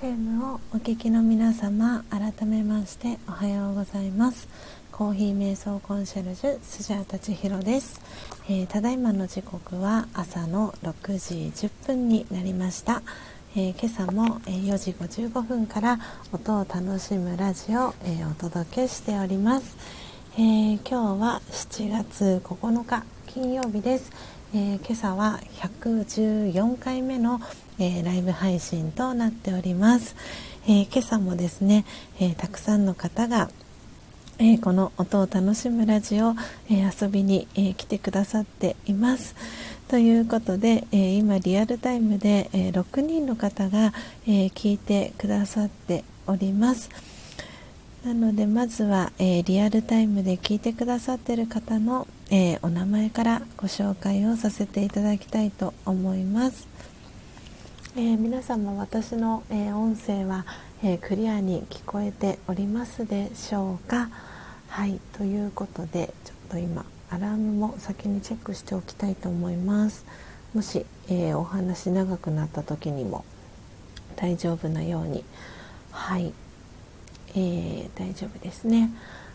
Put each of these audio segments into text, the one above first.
FM をお聞きの皆様改めましておはようございます。コーヒー瞑想コンシェルジュスジャータチヒロです、えー、ただいまの時刻は朝の6時10分になりました、えー、今朝も4時55分から音を楽しむラジオを、えー、お届けしております、え今日は7月9日金曜日です、え今朝は114回目のえー、ライブ配信となっております、えー、今朝もですね、えー、たくさんの方が、えこの音を楽しむラジオ、え遊びに、え来てくださっています。ということで、え今リアルタイムで、え6人の方が、え聞いてくださっております。なのでまずは、えリアルタイムで聞いてくださってる方の、えお名前からご紹介をさせていただきたいと思います。えー、皆様私の、えー、音声は、えー、クリアに聞こえておりますでしょうか？はいということでちょっと今アラームも先にチェックしておきたいと思います。もし、えお話長くなった時にも大丈夫なようにはい、え大丈夫ですね。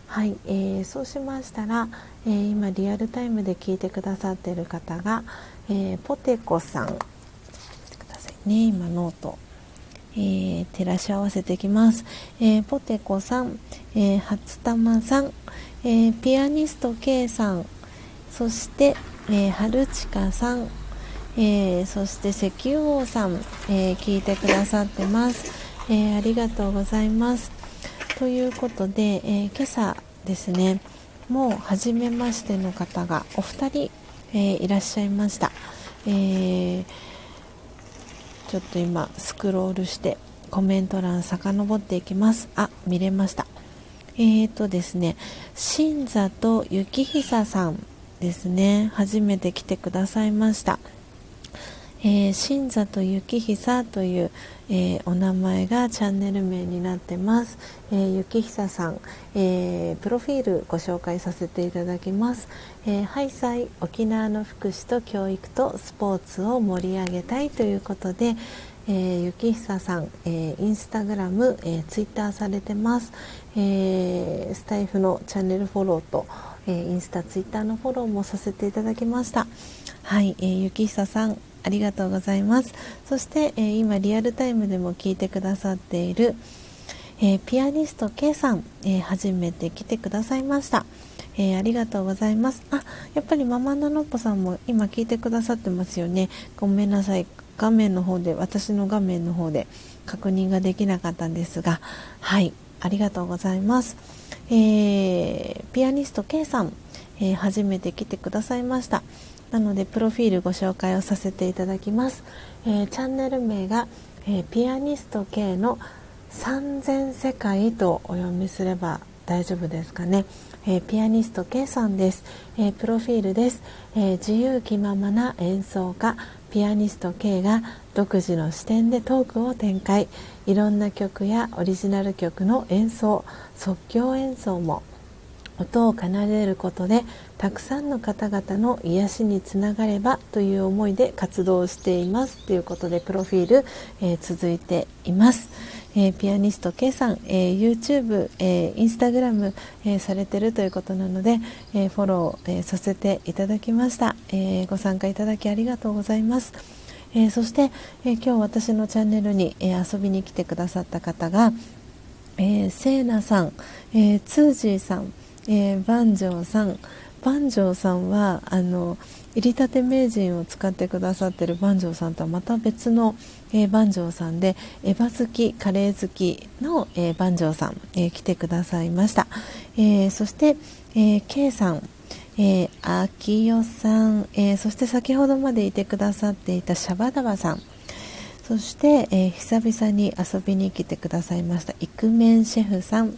はい、えー、そうしましたら、え、今リアルタイムで聞いてくださっている方が、えー、ポテコさんね今ノート、えー、照らし合わせていきます、えー、ポテコさん、えー、初玉さん、え、ピアニスト K さんそして、えー、春近さん、え、そして石油王さん、え、聞いてくださってます、え、ありがとうございます。ということで、え、今朝ですねもう初めましての方がお二人、え、いらっしゃいました、えーちょっと今スクロールしてコメント欄遡っていきます。あ見れました。えーとですね新里幸久さんですね。初めて来てくださいました。えー、新里幸久という、えー、お名前がチャンネル名になってます、えー、幸久さん、えー、プロフィールご紹介させていただきます、えー、ハイサイ沖縄の福祉と教育とスポーツを盛り上げたいということで、えー、幸久さん、えー、インスタグラム、えー、ツイッターされてます、えー、スタイフのチャンネルフォローと、えー、インスタツイッターのフォローもさせていただきました。はい、えー、幸久さんありがとうございます。そして、えー、今リアルタイムでも聞いてくださっている、えー、ピアニスト K さん、えー、初めて来てくださいました、えありがとうございます。あやっぱりママナノッポさんも今聞いてくださってますよね。ごめんなさい。画面の方で私の画面の方で確認ができなかったんですが。はい。ありがとうございます、えピアニスト K さん、え初めて来てくださいました。なのでプロフィールご紹介をさせていただきます、えー、チャンネル名が、えー、ピアニスト系の3000世界とお読みすれば大丈夫ですかね、えー、ピアニスト K さんです、えプロフィールです、え自由気ままな演奏家。ピアニスト K が独自の視点でトークを展開。いろんな曲やオリジナル曲の演奏即興演奏も音を奏でることでたくさんの方々の癒しにつながればという思いで活動していますということでプロフィール、えー、続いています、えー、ピアニスト K さん、えー、YouTube、えー、インスタグラム、えー、されてるということなので、えー、フォロー、えー、させていただきました、えー、ご参加いただきありがとうございます。えー、そして、えー、今日私のチャンネルに、えー、遊びに来てくださった方が、えー、セーナさん、えー、ツージーさん、えー、万丈さん万丈さんはあの入りたて名人を使ってくださってる万丈さんとはまた別の、えー、万丈さんでエヴァ好きカレー好きの、えー、万丈さん、えー、来てくださいました、えー、そして、えー、K さんえー、秋代さん、えー、そして先ほどまでいてくださっていたシャバダバさん。そして、えー、久々に遊びに来てくださいましたイクメンシェフさん、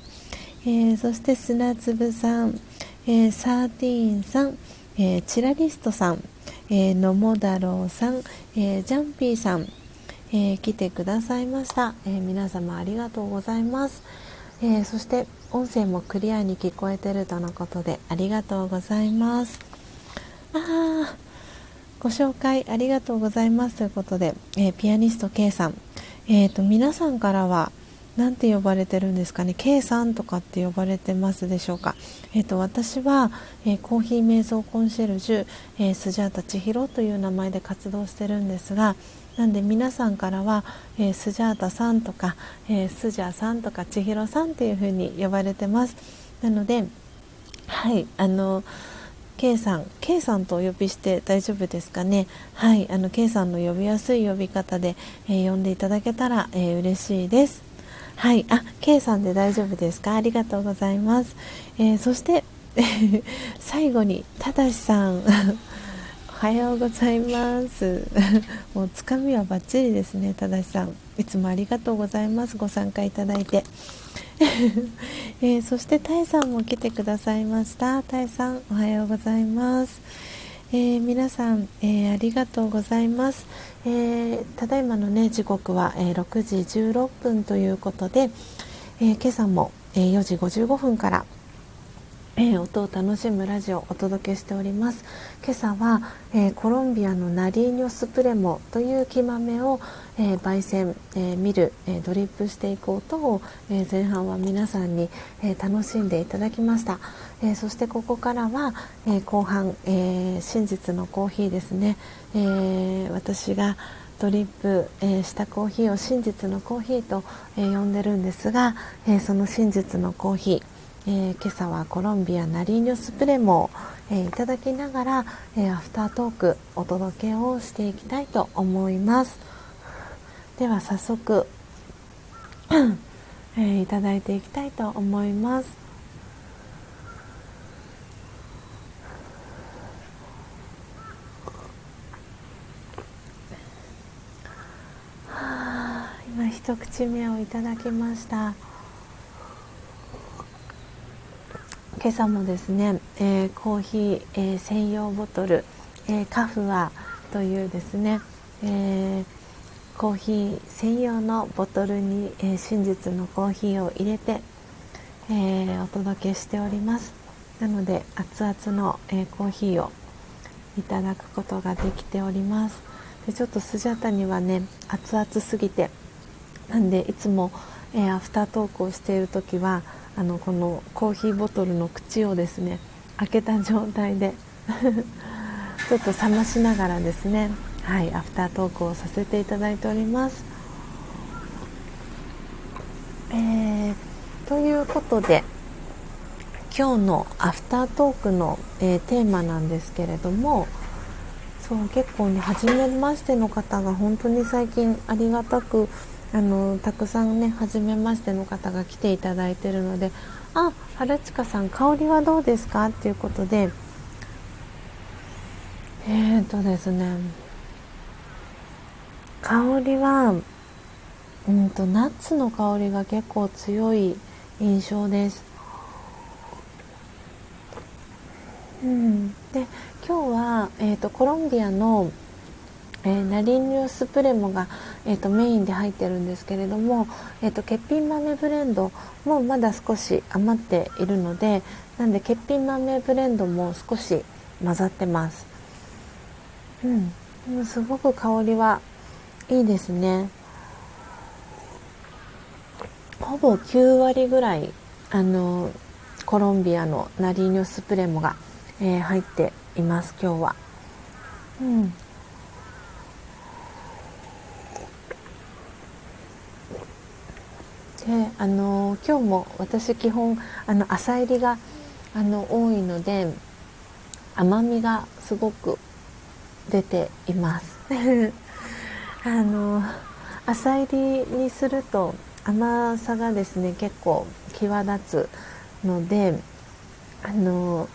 えー、そして砂粒さん、えー、サーティーンさん、えー、チラリストさん、えー、野茂太郎さん、えー、ジャンピーさん、えー、来てくださいました、えー、皆様ありがとうございます、えー、そして音声もクリアに聞こえてるとのことでありがとうございます。あご紹介ありがとうございますということで、えー、ピアニスト K さん、えーと、皆さんからは何て呼ばれてるんですかね？K さんとかって呼ばれてますでしょうか、えーと、私は、えー、コーヒー瞑想コンシェルジュ、えー、スジャータ千尋という名前で活動してるんですがなんで皆さんからは、えー、スジャータさんとか、え、スジャーさんとか千尋さんっていう風に呼ばれてます。なのではいあの K さん K さんとお呼びして大丈夫ですかね？はいあの K さんの呼びやすい呼び方で、えー、呼んでいただけたら、えー、嬉しいです。はい。あ K さんで大丈夫ですか？ありがとうございます、えー、そして 最後にただしさん。おはようございます。もうつかみはバッチリですねただしさん。いつもありがとうございます。ご参加いただいて。えー、そしてタイさんも来てくださいました。タイさんおはようございます、えー、皆さん、え、ありがとうございます、えただいまのね時刻は、え6時16分ということで、え今朝も、え4時55分からえー、音を楽しむラジオをお届けしております。今朝は、えー、コロンビアのナリーニョスプレモという木豆を、えー、焙煎、え見る、えドリップしていく音を、え前半は皆さんに、え楽しんでいただきました、えそしてここからは、え後半、え真実のコーヒーですね、え私がドリップ、えしたコーヒーを真実のコーヒーと、え呼んでるんですが、えその真実のコーヒーえー、今朝はコロンビアナリーニョスプレモを、えー、いただきながら、えー、アフタートークお届けをしていきたいと思います。では早速、えー、いただいていきたいと思います。は今一口目をいただきました。今朝もですね、えー、コーヒー、えー、専用ボトル、えー、カフアというですね、えコーヒー専用のボトルに、え真実のコーヒーを入れて、えお届けしております。なので熱々の、えコーヒーをいただくことができております。でちょっとスジャタにはね熱々すぎてなんでいつも、えアフタートークをしている時はあのこのコーヒーボトルの口をですね開けた状態で ちょっと冷ましながらですねはいアフタートークをさせていただいております。えー、ということで今日のアフタートークの、えー、テーマなんですけれどもそう結構ね初めましての方が本当に最近ありがたくあのたくさんね初めましての方が来ていただいてるので「あ春近さん香りはどうですか?」っていうことでえーとですね香りはうんとナッツの香りが結構強い印象です。うん、で今日は、えーとコロンビアのえー、ナリンニュースプレモが、えーと、メインで入ってるんですけれども、えーと、欠品豆ブレンドもまだ少し余っているのでなんで欠品豆ブレンドも少し混ざってます。うん。すごく香りはいいですね。ほぼ9割ぐらいあのコロンビアのナリーニョスプレモが、えー、入っています今日は。うん。であの今日も私基本あの朝入りがあの多いので甘みがすごく出ています。あの朝入りにすると甘さがですね結構際立つのであの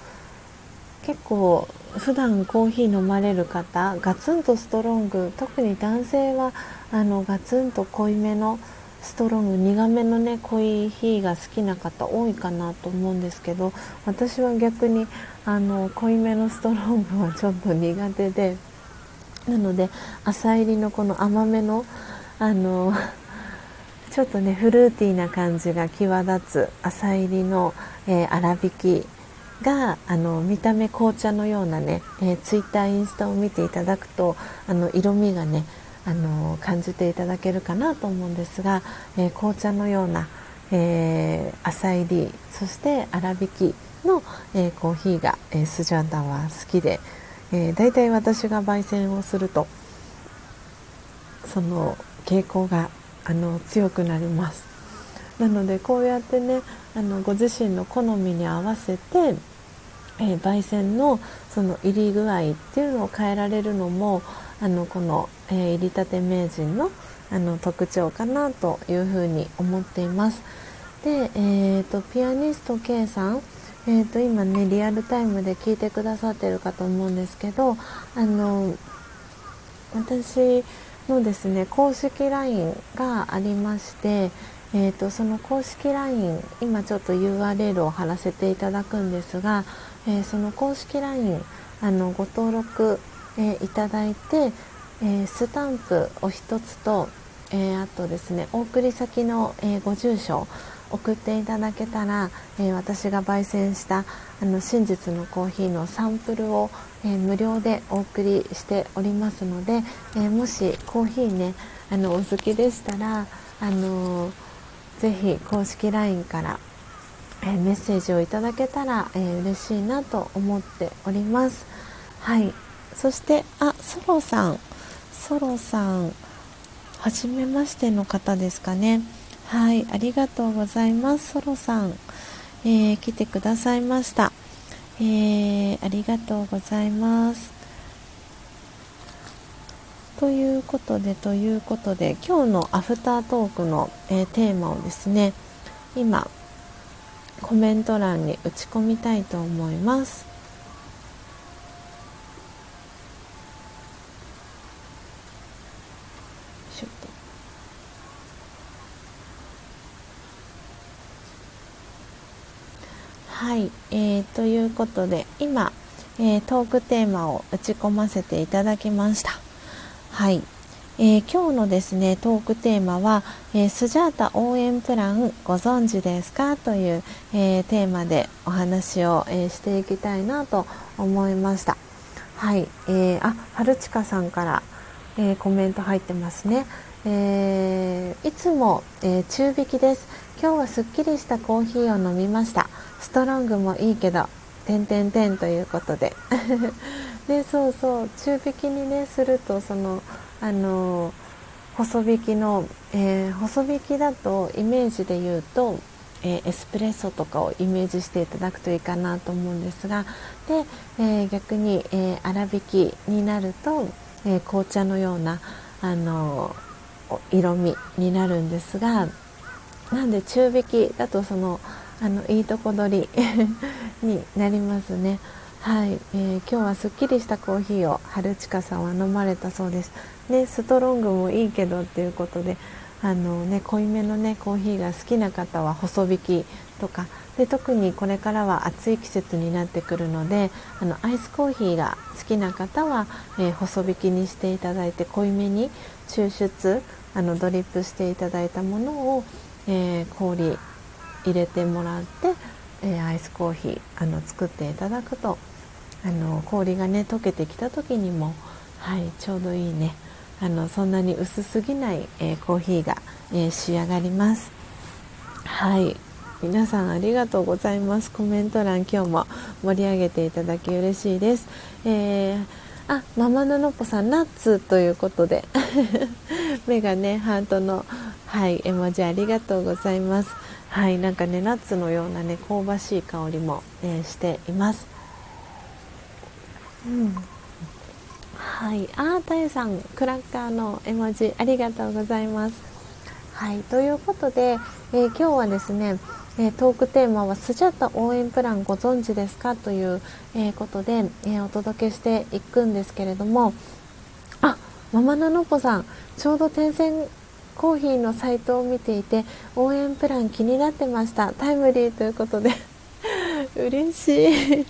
結構普段コーヒー飲まれる方ガツンとストロング特に男性はあのガツンと濃いめのストロング苦めのねコーヒーが好きな方多いかなと思うんですけど私は逆にあの濃いめのストロングはちょっと苦手でなので朝入りのこの甘めのあのちょっとねフルーティーな感じが際立つ朝入りの、えー、粗挽きがあの見た目紅茶のようなね、えー、ツイッターインスタを見ていただくとあの色味がねあの感じていただけるかなと思うんですが、えー、紅茶のような、えー、浅入りそして粗挽きの、えー、コーヒーが、えー、スジャータは好きで、えー、だいたい私が焙煎をするとその傾向があの強くなります。なのでこうやってねあのご自身の好みに合わせて、えー、焙煎のその入り具合っていうのを変えられるのもあのこの、えー、入りたて名人のあの特徴かなというふうに思っています。で、えーと、ピアニスト K さん、えーと、今ねリアルタイムで聞いてくださってるかと思うんですけどあの私のですね公式 LINE がありまして、えーと、その公式 LINE 今ちょっと URL を貼らせていただくんですが、えー、その公式 LINE あのご登録、えー、いただいて、えー、スタンプを1つと、えあとですねお送り先の、えご住所送っていただけたら、え私が焙煎したあの真実のコーヒーのサンプルを、え無料でお送りしておりますので、えもしコーヒーねあのお好きでしたらあのぜひ公式 LINE から、えメッセージをいただけたら、えー、嬉しいなと思っております。はい。そしてあソロさん。ソロさん初めましての方ですかね。はいありがとうございます。ソロさん、えー、来てくださいました。えー、ありがとうございます。ということでということで今日のアフタートークの、えー、テーマをですね今コメント欄に打ち込みたいと思います。はい、えー、ということで今、えー、トークテーマを打ち込ませていただきました。はい、えー、今日のですねトークテーマは、えー、スジャータ応援プランご存知ですか？という、えー、テーマでお話を、えしていきたいなと思いました。はい、えー、あ春近さんから、えコメント入ってますね。えいつも、え中引きです。今日はすっきりしたコーヒーを飲みました。ストロングもいいけど点点点ということで。でそうそう中引きにねするとそのあの細引きの、えー、細引きだとイメージで言うと、えー、エスプレッソとかをイメージしていただくといいかなと思うんですがで、えー、逆に、え粗挽きになると、え紅茶のようなあの色味になるんですがなんで中引きだとそのあのいいとこ取り になりますね。はい、えー、今日はすっきりしたコーヒーを春近さんは飲まれたそうです。でストロングもいいけどっていうことであの、ね、濃いめの、ね、コーヒーが好きな方は細引きとかで特にこれからは暑い季節になってくるのであのアイスコーヒーが好きな方は、えー、細引きにしていただいて濃いめに抽出あのドリップしていただいたものを、えー、氷入れてもらって、えー、アイスコーヒーあの作っていただくとあの氷がね溶けてきた時にも、はい、ちょうどいいね。あのそんなに薄すぎない、えー、コーヒーが、えー、仕上がります。はい。皆さんありがとうございます。コメント欄今日も盛り上げていただき嬉しいです、えー、あママナノポさんナッツということで 目がねハートのはい絵文字ありがとうございます。はいなんかねナッツのようなね香ばしい香りも、えー、しています。うん。はいあーたゆさんクラッカーの絵文字ありがとうございます。はいということで、えー、今日はですねえー、トークテーマはスジャタ応援プランご存知ですかという、えー、ことで、えー、お届けしていくんですけれどもあママナノポさんちょうど点線コーヒーのサイトを見ていて応援プラン気になってました。タイムリーということで。嬉しい。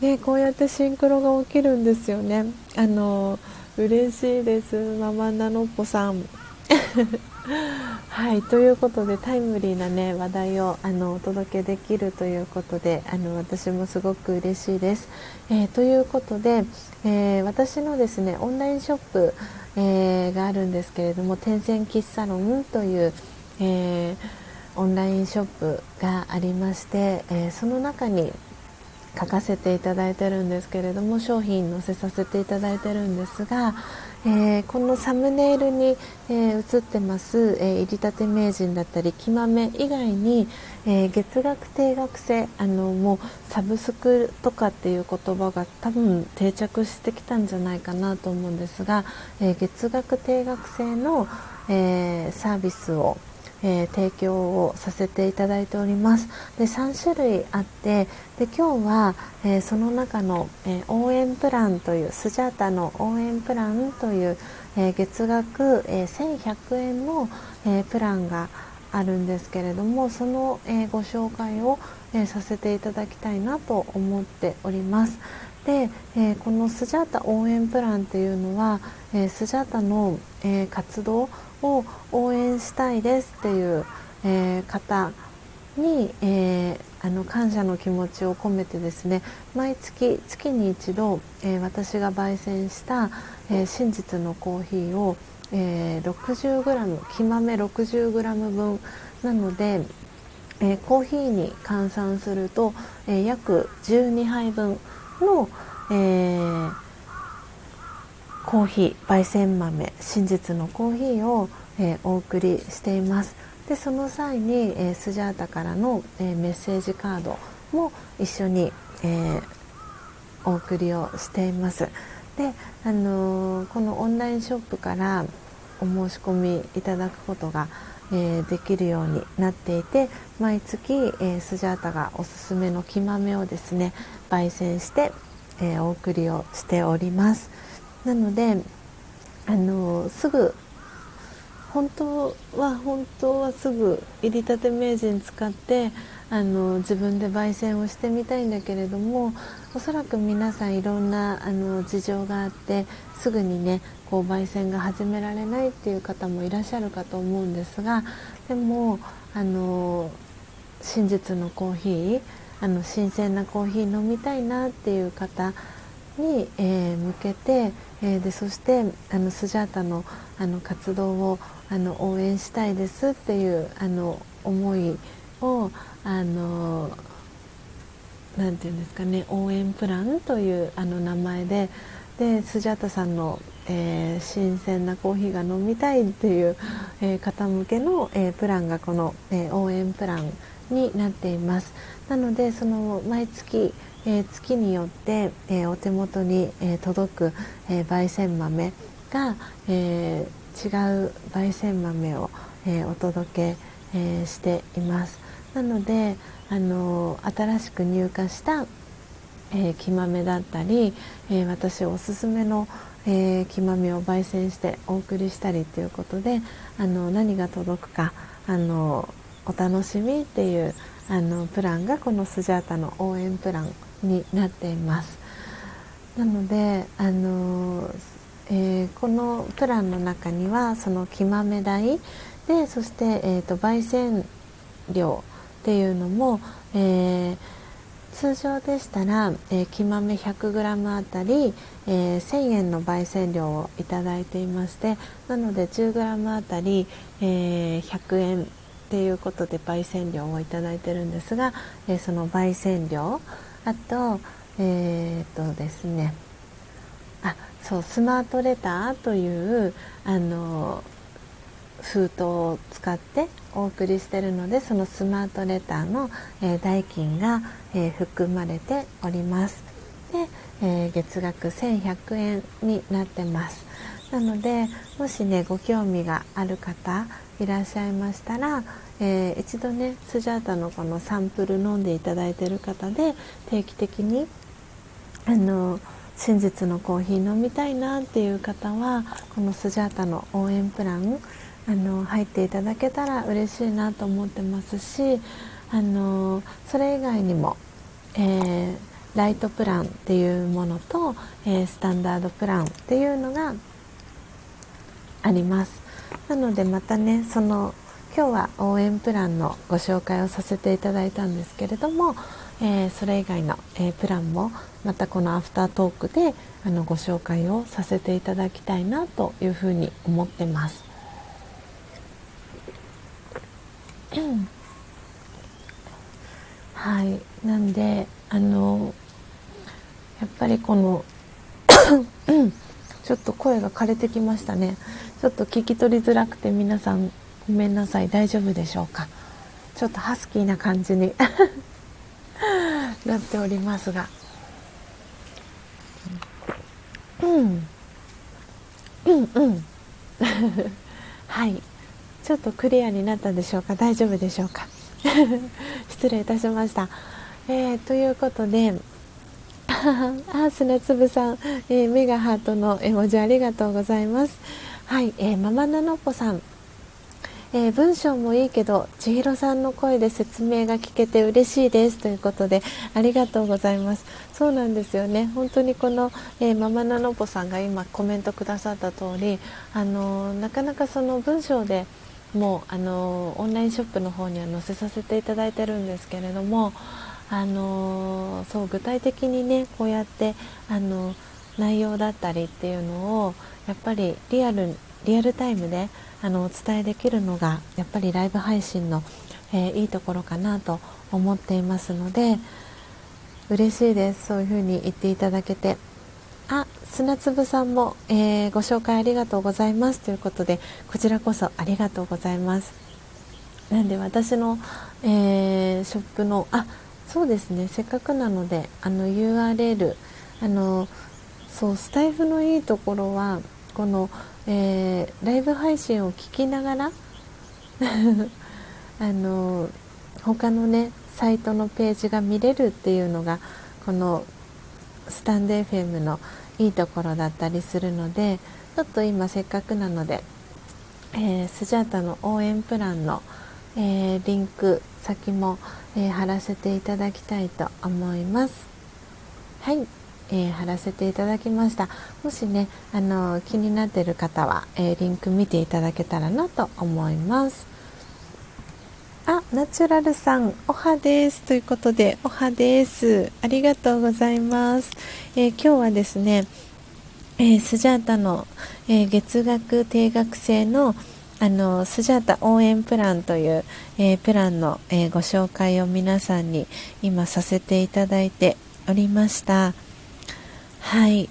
ね、こうやってシンクロが起きるんですよね。あの嬉しいです。ママナノッポさん。はいということでタイムリーなね話題をあのお届けできるということであの私もすごく嬉しいです。えー、ということで、えー、私のですねオンラインショップ、えー、があるんですけれども天線喫茶ロンという、えオンラインショップがありまして、えその中に書かせていただいてるんですけれども商品載せさせていただいてるんですが、えー、このサムネイルに、えー、映ってます、えー、入りたて名人だったり木豆以外に、え月額定額制あのもうサブスクとかっていう言葉が多分定着してきたんじゃないかなと思うんですが、え月額定額制の、えサービスをえ、提供をさせていただいております。で3種類あってで今日は、え、その中の、え、応援プランというスジャータの応援プランという、え月額、え1100円の、えプランがあるんですけれどもその、えご紹介を、えさせていただきたいなと思っております。で、えこのスジャータ応援プランというのは、えスジャータの、え活動を応援したいですっていう、えー、方に、えー、あの感謝の気持ちを込めてですね毎月月に一度、えー、私が焙煎した、え真実のコーヒーを、え 60g 木豆 60g 分。なので、えコーヒーに換算すると、え約12杯分の、えーコーヒー焙煎豆真実のコーヒーを、え、お送りしています。でその際に、え、スジャータからの、え、メッセージカードも一緒に、えお送りをしています。で、あのこのオンラインショップからお申し込みいただくことが、えできるようになっていて毎月、えスジャータがおすすめの木豆をですね焙煎して、えお送りをしております。なのであのすぐ本当は本当はすぐ入りたて名人使ってあの自分で焙煎をしてみたいんだけれどもおそらく皆さんいろんなあの事情があってすぐにねこう焙煎が始められないっていう方もいらっしゃるかと思うんですがでもあの真実のコーヒーあの新鮮なコーヒー飲みたいなっていう方に、えー、向けて、えー、でそしてあのスジャータのあの活動をあの応援したいですっていうあの思いをあのなんていうんですかね応援プランというあの名前ででスジャータさんの、えー、新鮮なコーヒーが飲みたいっていう、えー、方向けの、えー、プランがこの、え応援プランになっています。なのでその毎月え、月によって、え、お手元に、え、届く、え焙煎豆が、え違う焙煎豆を、えお届け、えしています。なので、あの新しく入荷した、え木豆だったり、え私おすすめの、え木豆を焙煎してお送りしたりということであの何が届くかあのお楽しみっていうあのプランがこのスジャータの応援プランになっています。なのであの、え、このプランの中にはその木豆代でそして、えーと、焙煎料っていうのも、えー、通常でしたら、えー、木豆 100g あたり、えー、1000円の焙煎料をいただいていましてなので 10g あたり、えー、100円っていうことで焙煎料をいただいてるんですが、えー、その焙煎料あとえー、っとですねあそうスマートレターというあの封筒を使ってお送りしているのでそのスマートレターの、えー、代金が、えー、含まれております。で、えー、月額1100円になってます。なのでもしねご興味がある方いらっしゃいましたら、えー、一度ねスジャータのこのサンプル飲んでいただいてる方で定期的にあの真実のコーヒー飲みたいなっていう方はこのスジャータの応援プランあの入っていただけたら嬉しいなと思ってますしあのそれ以外にも、えー、ライトプランっていうものと、えー、スタンダードプランっていうのがあります。なのでまたねその今日は応援プランのご紹介をさせていただいたんですけれども、えー、それ以外の、えー、プランもまたこのアフタートークであのご紹介をさせていただきたいなというふうに思ってます。はい。なんであのやっぱりこの ちょっと声が枯れてきましたね。ちょっと聞き取りづらくて皆さんごめんなさい。大丈夫でしょうか？ちょっとハスキーな感じに なっておりますが。うん。うんうん。はい。ちょっとクリアになったでしょうか？大丈夫でしょうか？失礼いたしました、えー、ということで あ砂粒さん、えー、メガハートの絵文字ありがとうございます。はい、えー、ママナノポさん。えー、文章もいいけど千尋さんの声で説明が聞けて嬉しいです。ということでありがとうございます。そうなんですよね。本当にこの、えー、ママナノポさんが今コメントくださった通りあのー、なかなかその文章でもうあのオンラインショップの方には載せさせていただいてるんですけれどもあのそう具体的にねこうやってあの内容だったりっていうのをやっぱりリアルリアルタイムであのお伝えできるのがやっぱりライブ配信の、えー、いいところかなと思っていますので嬉しいです。そういうふうに言っていただけて。あ砂粒さんも、えー、ご紹介ありがとうございます。ということでこちらこそありがとうございます。なんで私の、えー、ショップのあそうですね。せっかくなのであの URL あのそうスタイフのいいところはこのえー、ライブ配信を聞きながら あの他のねサイトのページが見れるっていうのがこのスタンド FM のいいところだったりするのでちょっと今せっかくなので、えー、スジャータの応援プランの、えー、リンク先も、えー、貼らせていただきたいと思います。はい。えー、貼らせていただきました。もしねあの気になってる方は、え、リンク見ていただけたらなと思います。ナチュラルさんおはですということでおはですありがとうございます、えー、今日はですね、えスジャータの、え月額定額制のあのスジャータ応援プランという、えプランの、えご紹介を皆さんに今させていただいておりました。はい。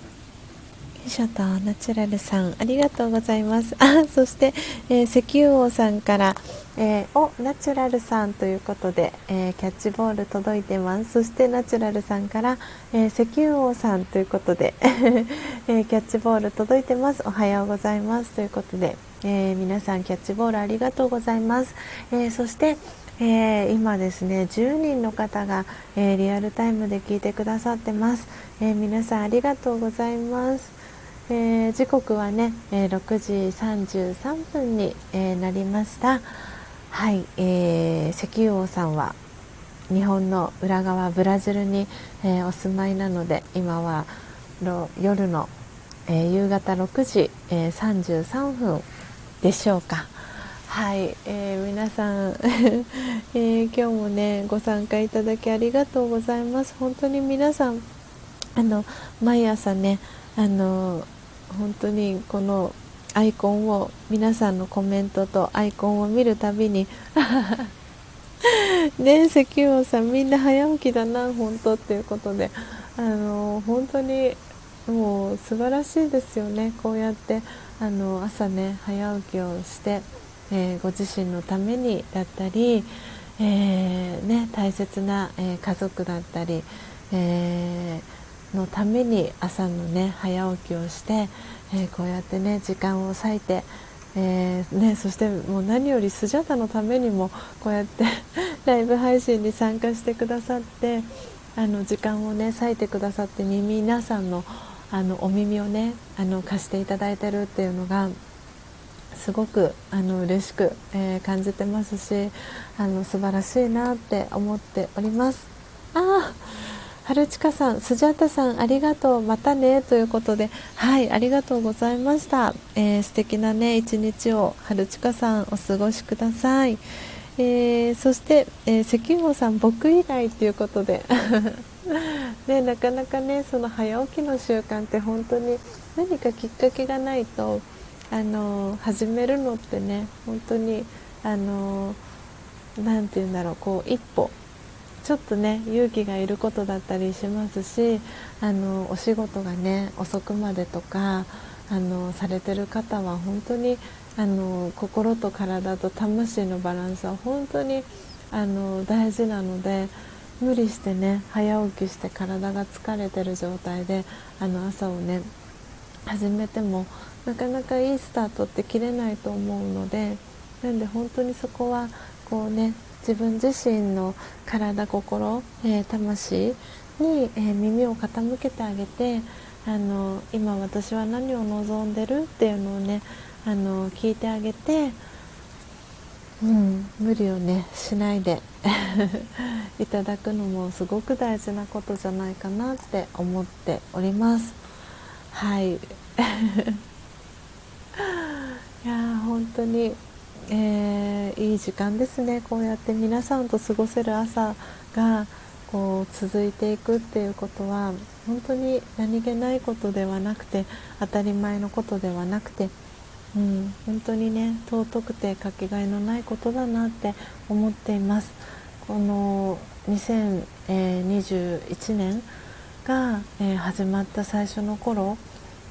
ショとナチュラルさんありがとうございます。あそして、えー、石油王さんから、えー、おナチュラルさんということで、えー、キャッチボール届いてます。そしてナチュラルさんから、え石油王さんということで、えキャッチボール届いてます。おはようございますということで、え皆さんキャッチボールありがとうございます。えそしてえ、今ですね10人の方が、え、リアルタイムで聞いてくださってます、え、皆さんありがとうございます、え時刻はね、え6時33分に、えなりましたはい、えー石油王さんは日本の裏側ブラジルに、えお住まいなので今は夜の、え夕方6時、え33分でしょうか。はい、えー、皆さん、えー、今日もねご参加いただきありがとうございます。本当に皆さんあの毎朝ねあの本当にこのアイコンを皆さんのコメントとアイコンを見るたびに ね石油王さんみんな早起きだな本当っていうことであの本当にもう素晴らしいですよね。こうやってあの朝ね早起きをしてえー、ご自身のためにだったり、えー、ね、大切な、えー、家族だったり、えのために朝のね早起きをして、えこうやってね時間を割いて、えーね、そしてもう何よりスジャタのためにもこうやって ライブ配信に参加してくださってあの時間をね割いてくださって耳皆さんのあのお耳をねあの貸していただいてるっていうのがすごくあの嬉しく、えー、感じてますしあの素晴らしいなって思っております。あ春近さん、スジャタさん、ありがとう、またねということで、はい、ありがとうございました。えー、素敵なね一日を春近さんお過ごしください。えー、そして、えー、石油さん、僕以外ということで、ね、なかなかねその早起きの習慣って本当に何かきっかけがないとあの始めるのってね本当にあのなんて言うんだろうこう一歩ちょっとね勇気がいることだったりしますしあのお仕事がね遅くまでとかあのされてる方は本当にあの心と体と魂のバランスは本当にあの大事なので無理してね早起きして体が疲れてる状態であの朝をね始めてもなかなかいいスタートって切れないと思うのでなんで本当にそこはこうね自分自身の体心、えー、魂に、えー、耳を傾けてあげてあの今私は何を望んでるっていうのをねあの聞いてあげて、うん、無理をねしないで いただくのもすごく大事なことじゃないかなって思っております。はい。いや本当にえー、いい時間ですね。こうやって皆さんと過ごせる朝がこう続いていくっていうことは本当に何気ないことではなくて当たり前のことではなくて、うん、本当にね尊くてかけがえのないことだなって思っています。この2021年が、え、始まった最初の頃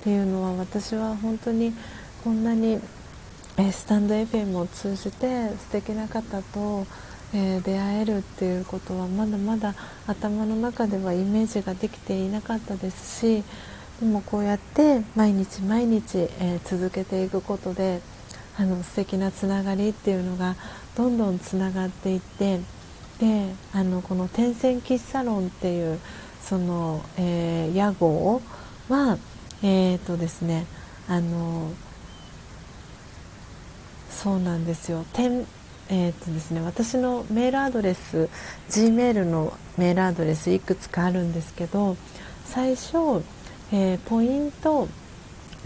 っていうのは私は本当にこんなにえスタンド FM を通じて素敵な方と、えー、出会えるっていうことはまだまだ頭の中ではイメージができていなかったですしでもこうやって毎日毎日、えー、続けていくことであの素敵なつながりっていうのがどんどんつながっていってであのこの天線喫茶論っていうその、えー、屋号はえーとですねあのそうなんですよ。えーとですね、私のメールアドレス G メールのメールアドレスいくつかあるんですけど最初、えー、ポイント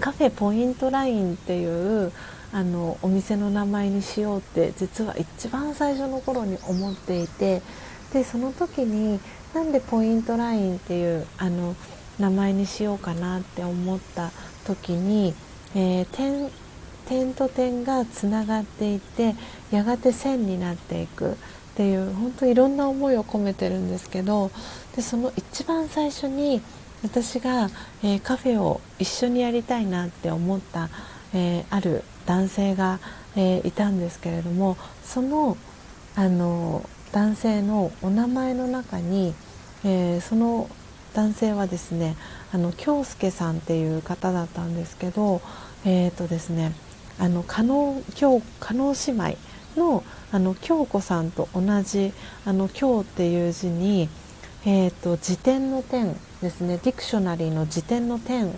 カフェポイントラインっていうあのお店の名前にしようって実は一番最初の頃に思っていてでその時になんでポイントラインっていうあの名前にしようかなって思った時に、えー、点と点がつながっていってやがて線になっていくっていう本当いろんな思いを込めてるんですけどでその一番最初に私が、えー、カフェを一緒にやりたいなって思った、えー、ある男性が、えー、いたんですけれどもそのあの男性のお名前の中に、えその男性はですねあの京介さんっていう方だったんですけどえっ、とですねあの加納京加納姉妹のあの京子さんと同じあの京っていう字に、えーと、辞典の点ですね。ディクショナリーの辞典の点っ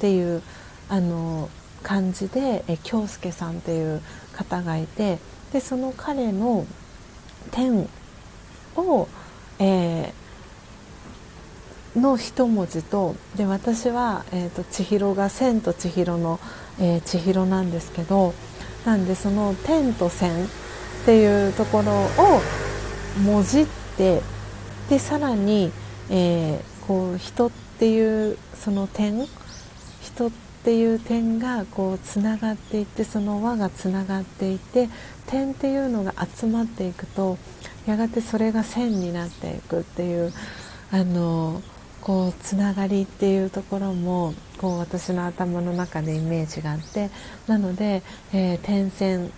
ていうあの漢字でえ京介さんっていう方がいてでその彼の点を、えー、の一文字とで私は、えーと、千尋が「千と千尋の「えー、千尋なんですけどなんでその「天と線」っていうところをもじってでさらに、えー、こう人っていうその点人っていう点がこうつながっていってその輪がつながっていて点っていうのが集まっていくとやがてそれが線になっていくっていうあのこうつながりっていうところもこう私の頭の中でイメージがあってなので、えー、点線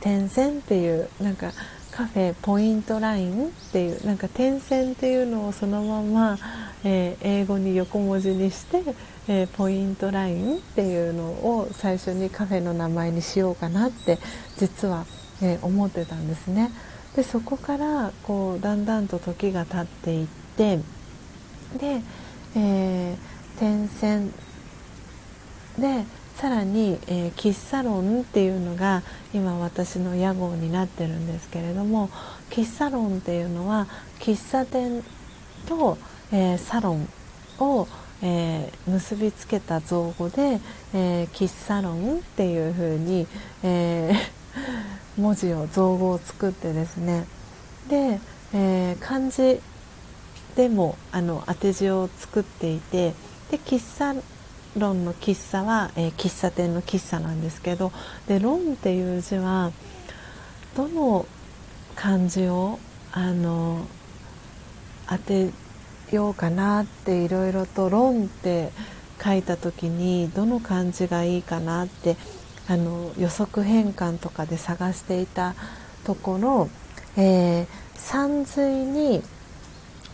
点線っていうなんかカフェポイントラインっていうなんか点線っていうのをそのまま、えー、英語に横文字にして、えー、ポイントラインっていうのを最初にカフェの名前にしようかなって実は、えー、思ってたんですね。でそこからこうだんだんと時が経っていってで、えー、点線でさらに、えー、喫茶論っていうのが今私の屋号になってるんですけれども喫茶論っていうのは喫茶店と、えー、サロンを、えー、結びつけた造語で、えー、喫茶ロンっていう風に、えー、文字を造語を作ってですね。で、え漢字でもあの当て字を作っていてで喫茶論の喫茶は、え喫茶店の喫茶なんですけどで論っていう字はどの漢字をあの当てようかなっていろいろと「論」って書いた時にどの漢字がいいかなってあの予測変換とかで探していたところ、えー、山水に、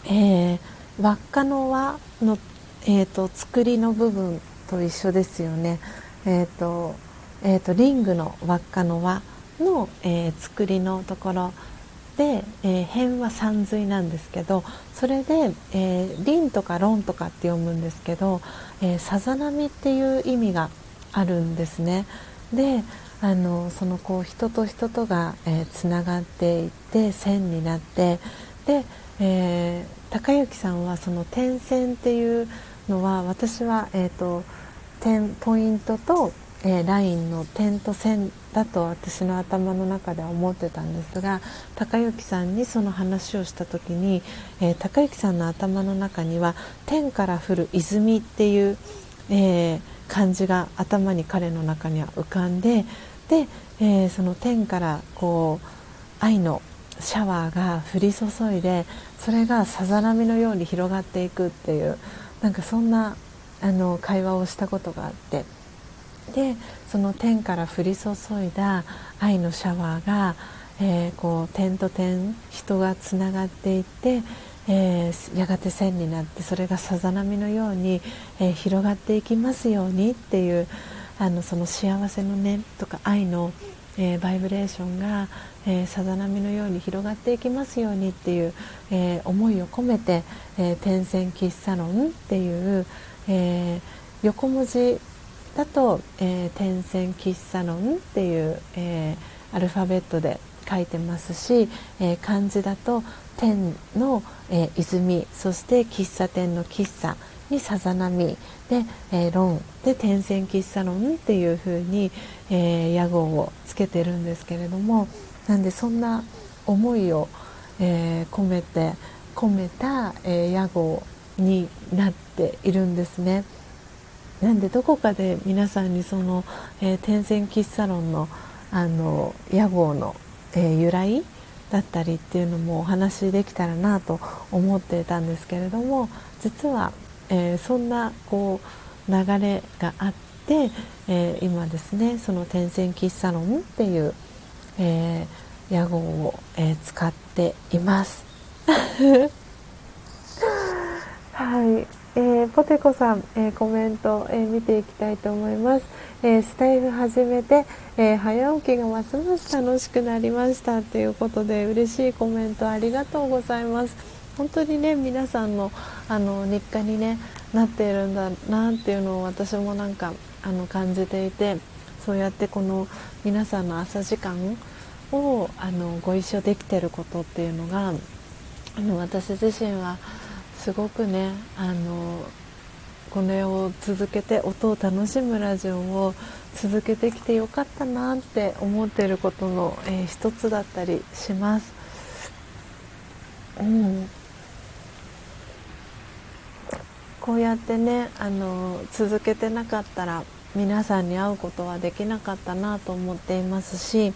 えー、輪っかの輪の、えーと、作りの部分と一緒ですよね。えーとえーと、リングの輪っかの輪の、えー、作りのところで、えー、辺は山水なんですけどそれで、えー、輪とか論とかって読むんですけど、えー、さざ波っていう意味があるんですね。であのそのこう人と人とがつな、がっていって線になってで、えー、高之さんはその点線っていうのは私は、えーと、点ポイントと、えー、ラインの点と線だと私の頭の中では思ってたんですが高之さんにその話をした時に、えー、高之さんの頭の中には「天から降る泉」っていう、えー、漢字が頭に彼の中には浮かんでで、えー、その天からこう愛のシャワーが降り注いでそれがさざ波のように広がっていくっていうなんかそんなあの会話をしたことがあって。でその天から降り注いだ愛のシャワーが、えー、こう点と点人がつながっていって、えー、やがて線になってそれがさざ波のように、えー、広がっていきますようにっていうあのその幸せの念とか愛の、えバイブレーションが、えさざ波のように広がっていきますようにっていう、え思いを込めて「え点線喫茶論」っていう、え横文字だと、えー、点線喫茶論っていう、えー、アルファベットで書いてますし、えー、漢字だと天の、えー、泉そして喫茶店の喫茶にさざ波で、えー、論で点線喫茶論っていうふうに、えー、屋号をつけてるんですけれどもなんでそんな思いを、えー、込めて込めた、えー、屋号になっているんですね。なんでどこかで皆さんにその、えー、天然喫茶論のあの屋号の、えー、由来だったりっていうのもお話できたらなと思っていたんですけれども実は、えー、そんなこう流れがあって、えー、今ですねその天然喫茶論っていう、えー、屋号を、え、使っています。はい。えー、ポテコさん、えー、コメント、えー、見ていきたいと思います、えスタイフ始めて、え早起きがますます楽しくなりました。ということで嬉しいコメントありがとうございます。本当にね皆さんのあの日課に、ね、なっているんだなっていうのを私もなんかあの感じていてそうやってこの皆さんの朝時間をあのご一緒できてることっていうのがあの私自身はすごくねあのこれを続けて音を楽しむラジオを続けてきてよかったなって思っていることの、えー、一つだったりします。うん、こうやってねあの続けてなかったら皆さんに会うことはできなかったなと思っていますし、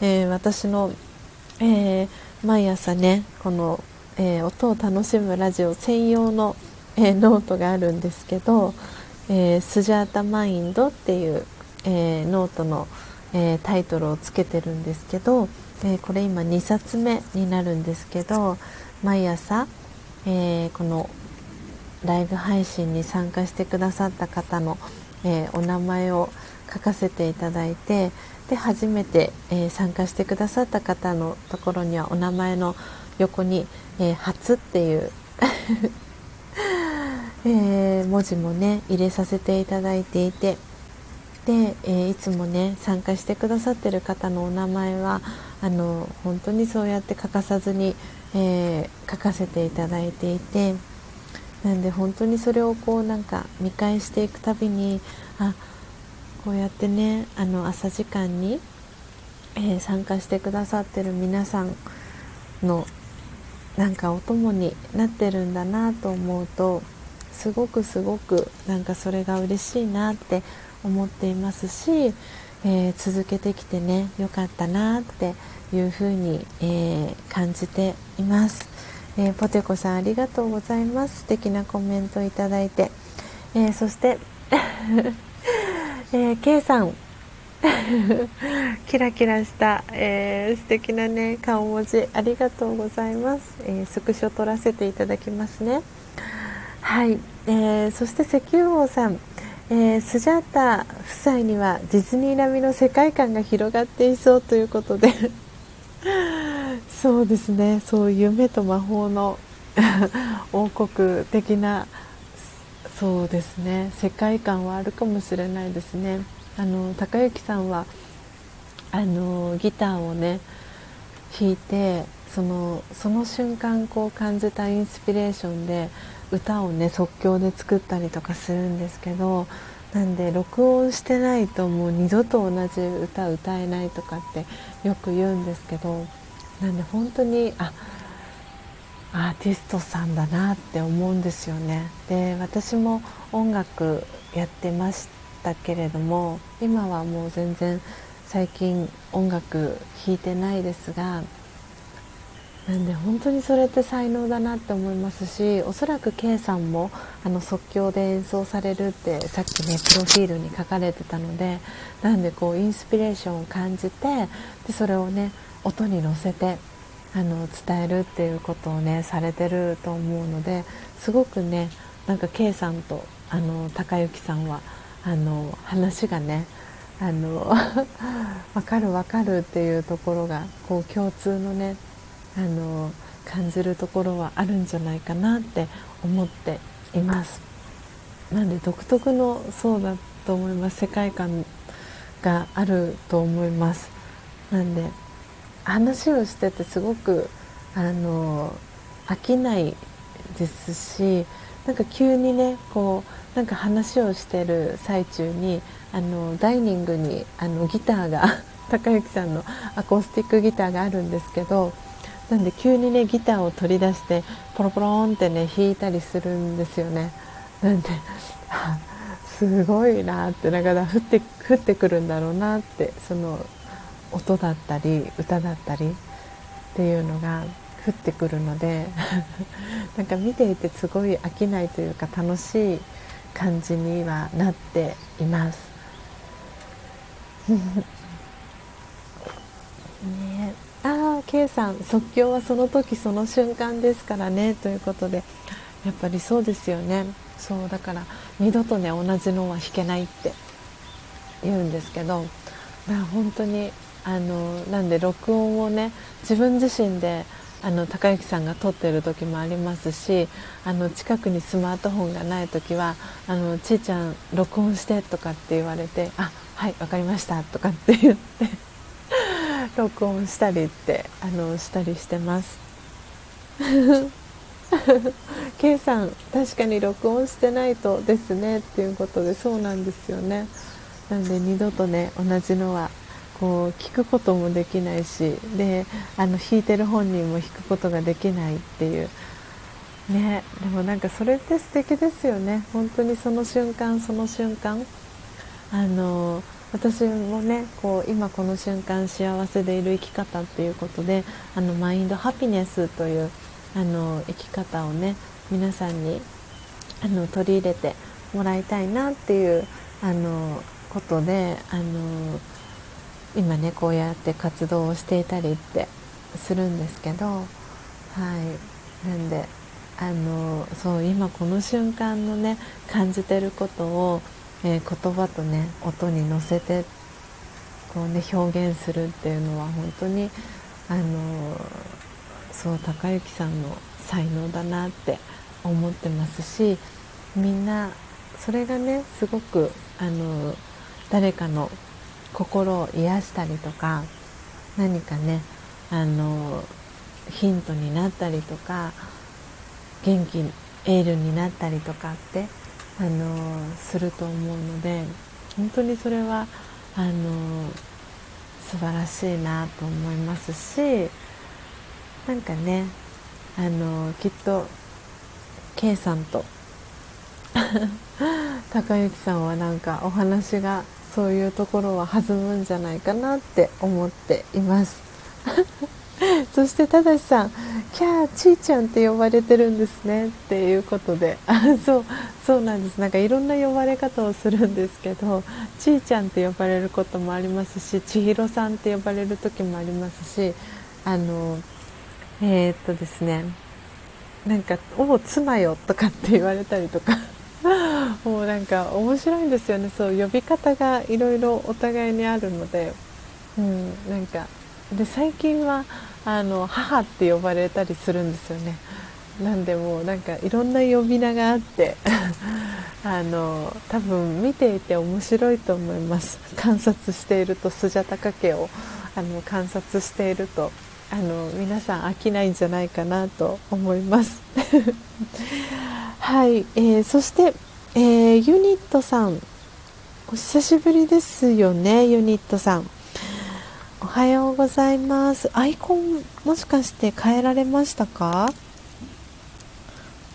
えー、私の、えー、毎朝ねこのえー、音を楽しむラジオ専用の、えー、ノートがあるんですけど、えー、スジャータマインドっていう、えノートの、えタイトルをつけてるんですけど、えこれ今2冊目になるんですけど毎朝、えこのライブ配信に参加してくださった方の、えお名前を書かせていただいてで初めて、え参加してくださった方のところにはお名前の横にえー、初っていう。え、文字もね入れさせていただいていて。で、え、いつもね参加してくださってる方のお名前はあの本当にそうやって欠かさずに、えー、書かせていただいていて。なんで本当にそれをこうなんか見返していくたびにあこうやってねあの朝時間に、え、参加してくださってる皆さんのなんかお供になってるんだなと思うとすごくすごくなんかそれが嬉しいなって思っていますし、えー、続けてきてねよかったなっていうふうに、えー、感じています。えー、ポテコさんありがとうございます。素敵なコメントいただいて、えー、そして えー、K さん。キラキラした、えー、素敵なね顔文字ありがとうございます、えー、スクショ撮らせていただきますね。はい、えー、そして石油王さん、えー、スジャータ夫妻にはディズニー並みの世界観が広がっていそうということで。そうですね。そう夢と魔法の 王国的なそうですね。世界観はあるかもしれないですね。あの高之さんはあのギターをね弾いてそのその瞬間こう感じたインスピレーションで歌をね即興で作ったりとかするんですけどなんで録音してないともう二度と同じ歌歌えないとかってよく言うんですけどなんで本当にあアーティストさんだなって思うんですよね。で私も音楽やってましたけれども今はもう全然最近音楽弾いてないですがなんで本当にそれって才能だなって思いますしおそらく K さんもあの即興で演奏されるってさっきねプロフィールに書かれてたのでなんでこうインスピレーションを感じてでそれをね音に乗せてあの伝えるっていうことをねされてると思うのですごくねなんか K さんとあの高之さんはあの話がねあの 分かる分かるっていうところがこう共通のねあの感じるところはあるんじゃないかなって思っています。なんで独特のそうだと思います。世界観があると思います。なんで話をしててすごくあの飽きないですしなんか急にねこうなんか話をしてる最中にあのダイニングにあのギターが 高之さんのアコースティックギターがあるんですけどなんで急にねギターを取り出してポロポロンってね弾いたりするんですよね。なんで すごいなってだから降って降ってくるんだろうなってその音だったり歌だったりっていうのが降ってくるので なんか見ていてすごい飽きないというか楽しい感じにはなっています。ねああ K さん即興はその時その瞬間ですからね。ということでやっぱりそうですよね。そうだから二度とね同じのは弾けないって言うんですけどだから本当にあのなんで録音をね自分自身であの高之さんが撮ってる時もありますしあの近くにスマートフォンがない時は「あのちいちゃん録音して」とかって言われて「あはい分かりました」とかって言って 録音したりってあのしたりしてます。K さん確かに録音してないとですねっていうことでそうなんですよねなんで二度とね同じのはこう聞くこともできないしであの弾いてる本人も弾くことができないっていう。ねでもなんかそれって素敵ですよね。本当にその瞬間その瞬間。あの私もねこう今この瞬間幸せでいる生き方っていうことであのマインドハピネスというあの生き方をね皆さんにあの取り入れてもらいたいなっていうあのことであの今ねこうやって活動をしていたりってするんですけどはい。なんであのそう今この瞬間のね感じてることを、えー、言葉とね音に乗せてこうね表現するっていうのは本当にあのそう高之さんの才能だなって思ってますしみんなそれがねすごくあの誰かの心を癒したりとか何かねあのヒントになったりとか元気エールになったりとかってあのすると思うので本当にそれはあの素晴らしいなと思いますしなんかねあのきっと K さんと 高之さんはなんかお話がそういうところは弾むんじゃないかなって思っています。そしてただしさん「キャーちーちゃんって呼ばれてるんですね」っていうことで。あ そうそうなんです。なんかいろんな呼ばれ方をするんですけどちーちゃんって呼ばれることもありますし千尋さんって呼ばれる時もありますしあのえー、っとですねなんか「おお妻よ」とかって言われたりとか。もうなんか面白いんですよね。そう呼び方がいろいろお互いにあるので、うん、なんかで最近はあの母って呼ばれたりするんですよね。なんでもなんかいろんな呼び名があって。あの多分見ていて面白いと思います。観察しているとスジャタカ家をあの観察していると。あの皆さん飽きないんじゃないかなと思います。はい、えー、そして、えー、ユニットさんお久しぶりですよねユニットさん。おはようございます。アイコンもしかして変えられましたか？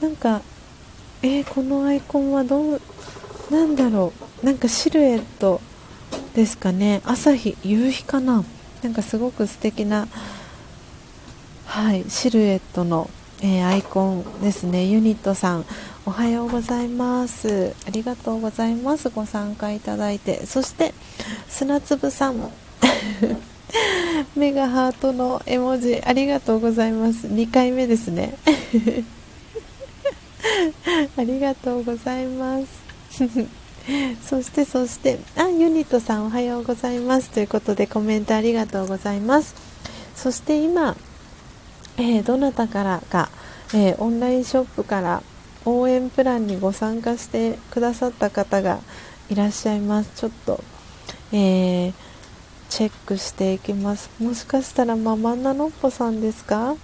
なんかえー、このアイコンはどうなんだろう。なんかシルエットですかね。朝日夕日かな。なんかすごく素敵なはいシルエットの、えー、アイコンですね。ユニットさんおはようございます。ありがとうございます。ご参加いただいて。そして砂粒さん。目がハートの絵文字ありがとうございます。2回目ですね。ありがとうございます。そしてそして。あユニットさんおはようございます。ということでコメントありがとうございます。そして今えー、どなたからか、えー、オンラインショップから応援プランにご参加してくださった方がいらっしゃいます。ちょっと、えー、チェックしていきます。もしかしたらママンナノッポさんですか？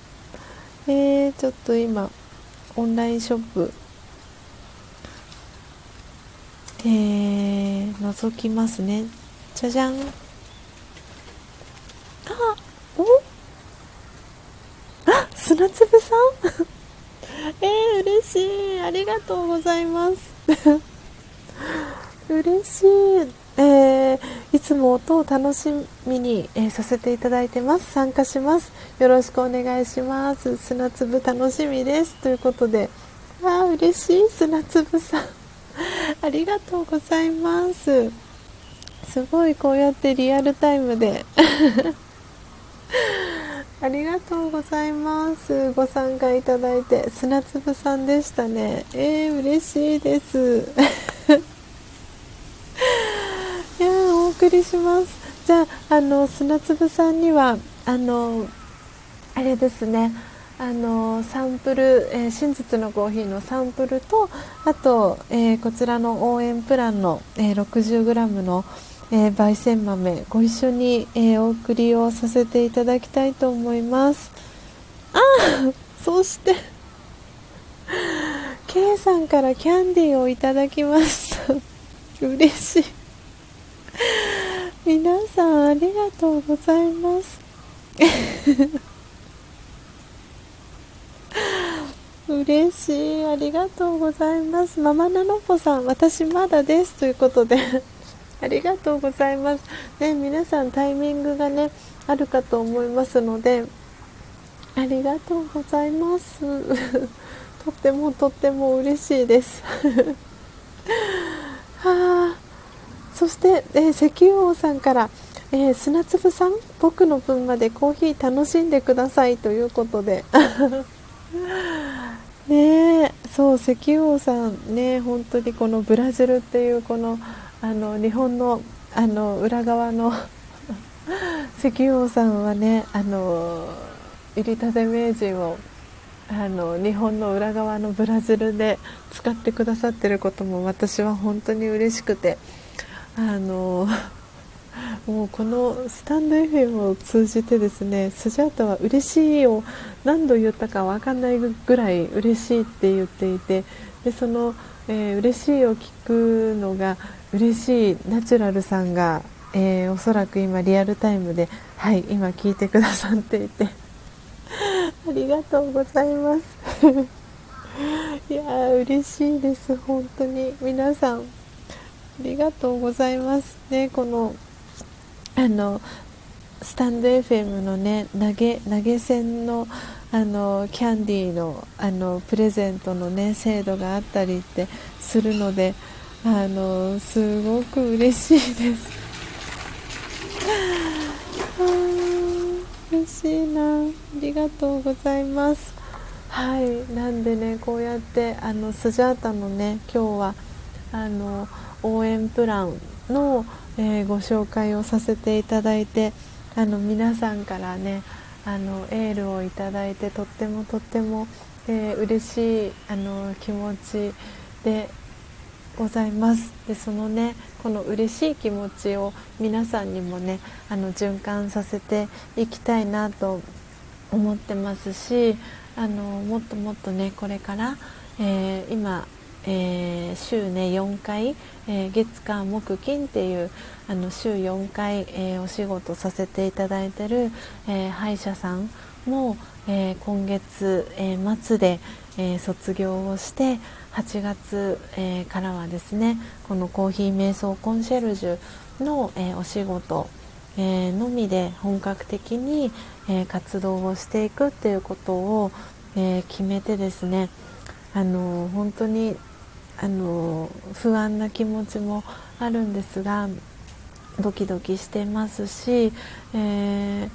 えー、ちょっと今オンラインショップえー、覗きますね。じゃじゃん。あお？砂粒さん？えー、嬉しい。ありがとうございます。嬉しい。えー、いつも音を楽しみに、えー、させていただいてます。参加します。よろしくお願いします。砂粒楽しみです。ということで。あー嬉しい。砂粒さん。ありがとうございます。すごいこうやってリアルタイムで。ありがとうございます。ご参加いただいて砂粒さんでしたね。えー、嬉しいです。いやお送りします。じゃああの砂粒さんにはあのあれですね。あのサンプル、えー、真実のコーヒーのサンプルとあと、えー、こちらの応援プランの、えー、60g のえー、焙煎豆ご一緒に、えー、お送りをさせていただきたいと思います。あそして K さんからキャンディーをいただきました嬉しい。皆さんありがとうございます。嬉しい。ありがとうございます。ママナノポさん私まだです。ということで。ありがとうございます。ね、皆さんタイミングがね、あるかと思いますので、ありがとうございます。とってもとっても嬉しいです。はあ、そして、えー、石油王さんから、えー、砂粒さん、僕の分までコーヒー楽しんでくださいということで。ねそう石油王さんね本当にこのブラジルっていうこのあの日本のあの裏側の 石油王さんはねあの入りたて名人をあの日本の裏側のブラジルで使ってくださってることも私は本当に嬉しくてあのもうこのスタンド FM を通じてですねスジャータは嬉しいを何度言ったか分かんないぐらい嬉しいって言っていてでその、えー、嬉しいを聞くのが嬉しいナチュラルさんが、えー、おそらく今リアルタイムではい今聞いてくださっていて。ありがとうございます。いやー嬉しいです本当に。皆さんありがとうございますね。このあのスタンド FM のね投げ投げ銭のあのキャンディーのあのプレゼントのね制度があったりってするのであのすごく嬉しいです。嬉しいな。ありがとうございます。はい。なんでねこうやってあのスジャータのね今日はあの応援プランの、えー、ご紹介をさせていただいてあの皆さんからねあのエールをいただいてとってもとっても、えー、嬉しいあの気持ちでございます。でそのねこの嬉しい気持ちを皆さんにもねあの循環させていきたいなと思ってますしあのもっともっとねこれから、えー、今えー、週ね4回、えー、月火木金っていうあの週4回、え、お仕事させていただいてる、え歯医者さんも、え今月、え末で、え卒業をして8月、えからはですねこのコーヒー瞑想コンシェルジュの、えお仕事、えのみで本格的に、え活動をしていくっていうことを、え決めてですねあの本当にあの不安な気持ちもあるんですがドキドキしてますし、えー、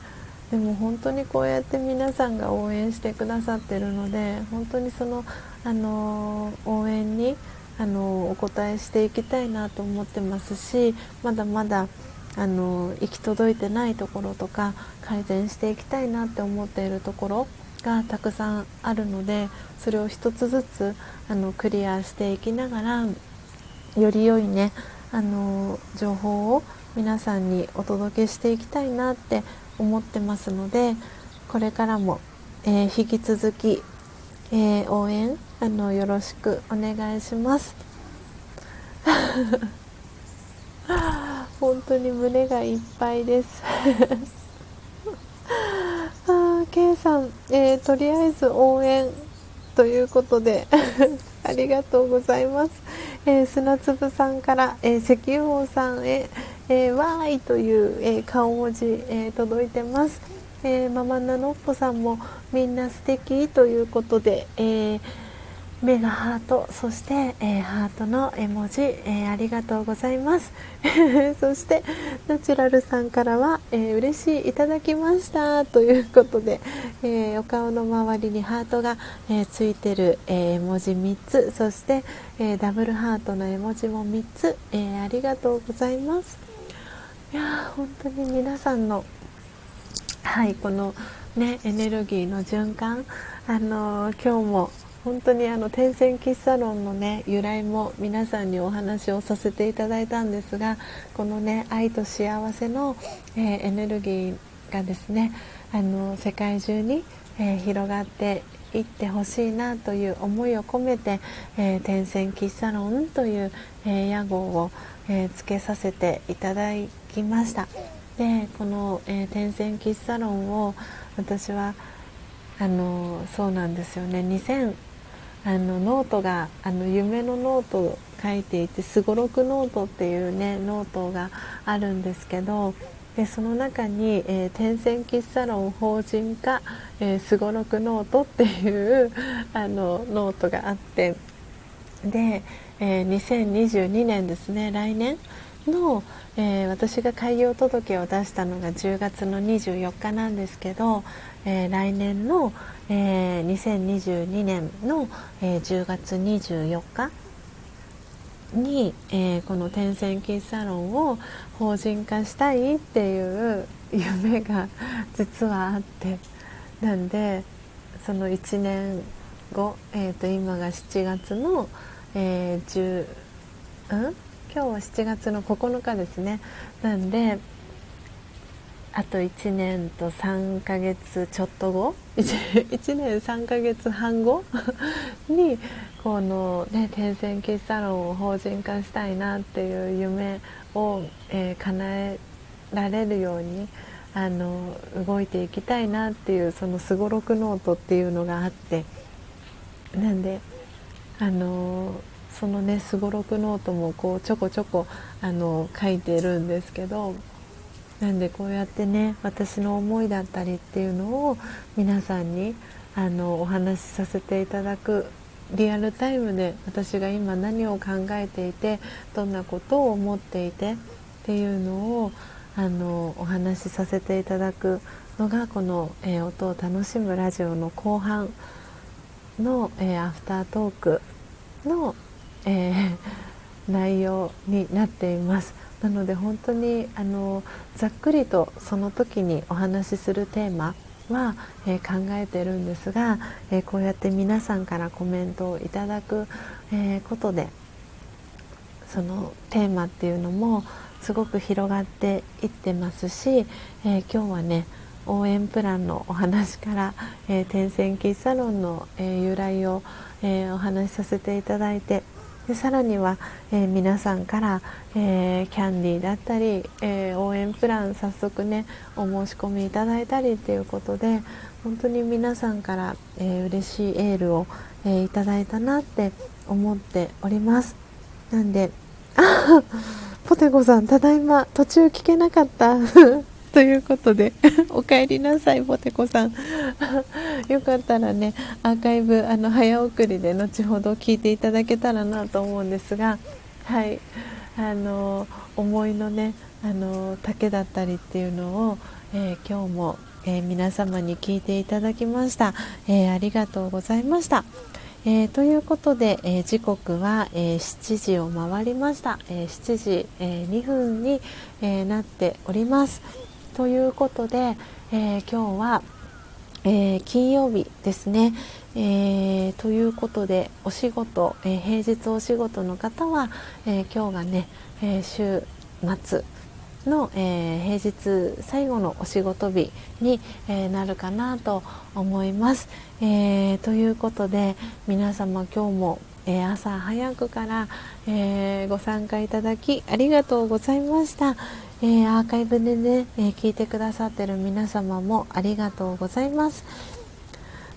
でも本当にこうやって皆さんが応援してくださってるので本当にそのあの応援にあのお答えしていきたいなと思ってますしまだまだあの行き届いてないところとか改善していきたいなって思っているところがたくさんあるのでそれを一つずつあのクリアしていきながらより良いねあの情報を皆さんにお届けしていきたいなって思ってますのでこれからも、えー、引き続き、えー、応援あのよろしくお願いします。本当に胸がいっぱいです あ K さん、えー、とりあえず応援ということで ありがとうございます、えー、砂粒さんから、えー、石油王さんへ、えー、わーいという、え顔文字、え届いてます、えママナノッポさんもみんな素敵ということで、え目がハートそして、えー、ハートの絵文字、えー、ありがとうございます。そしてナチュラルさんからは、えー、嬉しいいただきましたということで、えお顔の周りにハートが、えついてる、え絵文字3つ。そして、えダブルハートの絵文字も3つ、えありがとうございます。いや本当に皆さんのはいこのねエネルギーの循環あの今日も本当にあの天線喫茶論のね由来も皆さんにお話をさせていただいたんですがこのね愛と幸せの、えー、エネルギーがですねあの世界中に、え、広がっていってほしいなという思いを込めて、えー、天線喫茶論という、え屋号を、えつけさせていただいてきました。でこの、え天線喫茶論を私はあのそうなんですよね。2000あのノートがあの夢のノートを書いていてすごろくノートっていうねノートがあるんですけどでその中に、えー、天線喫茶論法人化すごろくノートっていうあのノートがあってで、えー、2022年ですね来年の、えー、私が開業届を出したのが10月の24日なんですけど、えー、来年の、えー、2022年の、えー、10月24日に、えー、この天線キーサロンを法人化したいっていう夢が実はあってなんでその1年後、えー、と今が7月の、えー、10、うん？今日は7月の9日ですね。なんであと1年と3ヶ月ちょっと後 1, 年3ヶ月半後 にこの、ね、天線喫茶ロンを法人化したいなっていう夢を、えー、叶えられるようにあの動いていきたいなっていうそのすごろくノートっていうのがあって。なんであのそのねすごろくノートもこうちょこちょこあの書いてるんですけどなんでこうやってね私の思いだったりっていうのを皆さんにあのお話しさせていただくリアルタイムで私が今何を考えていてどんなことを思っていてっていうのをあのお話しさせていただくのがこの、えー、音を楽しむラジオの後半の、えー、アフタートークの、えー、内容になっています。なので本当にあのざっくりとその時にお話しするテーマは、えー、考えてるんですが、えー、こうやって皆さんからコメントをいただく、えー、ことでそのテーマっていうのもすごく広がっていってますし、え今日はね応援プランのお話から、え天線喫茶ロンの、え由来を、えお話しさせていただいてでさらには、えー、皆さんから、えー、キャンディーだったり、えー、応援プラン早速ねお申し込みいただいたりっていうことで本当に皆さんから、えー、嬉しいエールを、えいただいたなって思っております。なんでポテコさんただいま途中聞けなかった。ということで お帰りなさいポテコさん よかったらねアーカイブあの早送りで後ほど聞いていただけたらなと思うんですがはいあの思いのねあの丈だったりっていうのを、えー、今日も、えー、皆様に聞いていただきました、えー、ありがとうございました。えー、ということで、えー、時刻は、えー、7時を回りました、え7時、え2分に、えなっております。ということで、えー、今日は、えー、金曜日ですね、えー、ということでお仕事、え平日お仕事の方は、え今日がね、え週末の、え平日最後のお仕事日に、えなるかなと思います。えということで皆様今日も、朝早くから、えー、ご参加いただきありがとうございました、えー、アーカイブでね、え聞いてくださってる皆様もありがとうございます。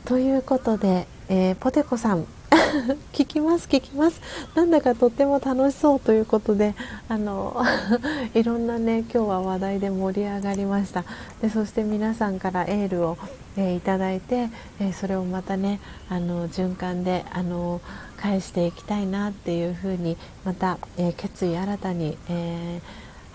ということで、えポテコさん 聞きます聞きます。なんだかとっても楽しそうということであの いろんなね今日は話題で盛り上がりました。でそして皆さんからエールを、えー、いただいて、えー、それをまたねあの循環であの返していきたいなっていうふうにまた、えー、決意新たに、え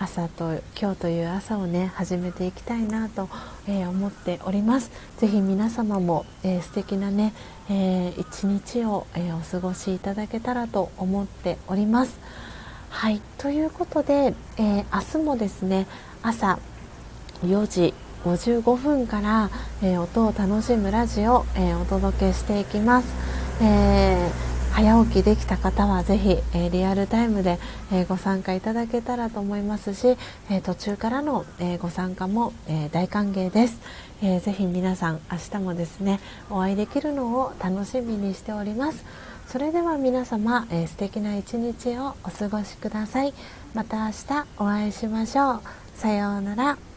朝と今日という朝をね始めていきたいなと、えー、思っております。ぜひ皆様も、えー、素敵なね、えー、一日を、えー、お過ごしいただけたらと思っております。はいということで、え明日もですね朝4時55分から、え音を楽しむラジオ、えお届けしていきます、えー早起きできた方はぜひ、えー、リアルタイムで、えー、ご参加いただけたらと思いますし、えー、途中からの、えご参加も、え大歓迎です、えー、ぜひ皆さん明日もですねお会いできるのを楽しみにしております。それでは皆様、えー、素敵な一日をお過ごしください。また明日お会いしましょう。さようなら。